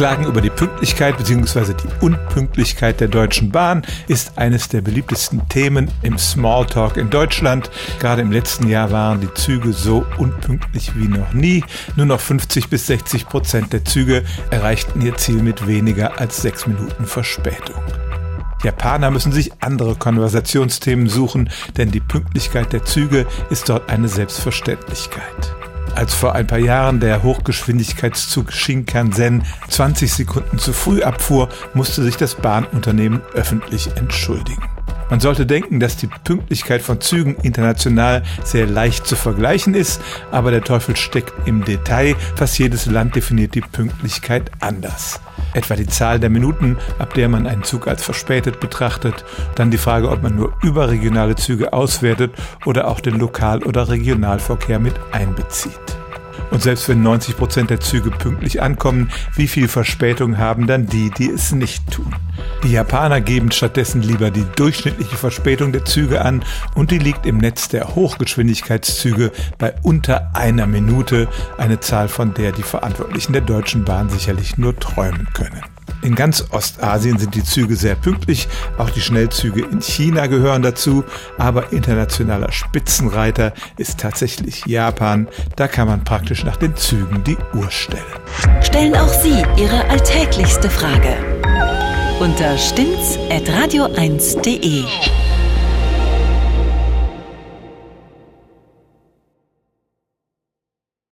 Klagen über die Pünktlichkeit bzw. die Unpünktlichkeit der Deutschen Bahn ist eines der beliebtesten Themen im Smalltalk in Deutschland. Gerade im letzten Jahr waren die Züge so unpünktlich wie noch nie. Nur noch 50 bis 60 Prozent der Züge erreichten ihr Ziel mit weniger als sechs Minuten Verspätung. Japaner müssen sich andere Konversationsthemen suchen, denn die Pünktlichkeit der Züge ist dort eine Selbstverständlichkeit. Als vor ein paar Jahren der Hochgeschwindigkeitszug Shinkansen 20 Sekunden zu früh abfuhr, musste sich das Bahnunternehmen öffentlich entschuldigen. Man sollte denken, dass die Pünktlichkeit von Zügen international sehr leicht zu vergleichen ist, aber der Teufel steckt im Detail. Fast jedes Land definiert die Pünktlichkeit anders. Etwa die Zahl der Minuten, ab der man einen Zug als verspätet betrachtet, dann die Frage, ob man nur überregionale Züge auswertet oder auch den Lokal- oder Regionalverkehr mit einbezieht. Und selbst wenn 90 Prozent der Züge pünktlich ankommen, wie viel Verspätung haben dann die, die es nicht tun? Die Japaner geben stattdessen lieber die durchschnittliche Verspätung der Züge an und die liegt im Netz der Hochgeschwindigkeitszüge bei unter einer Minute, eine Zahl, von der die Verantwortlichen der Deutschen Bahn sicherlich nur träumen können. In ganz Ostasien sind die Züge sehr pünktlich, auch die Schnellzüge in China gehören dazu, aber internationaler Spitzenreiter ist tatsächlich Japan. Da kann man praktisch nach den Zügen die Uhr stellen. Stellen auch Sie Ihre alltäglichste Frage unter stimmtz.radio1.de.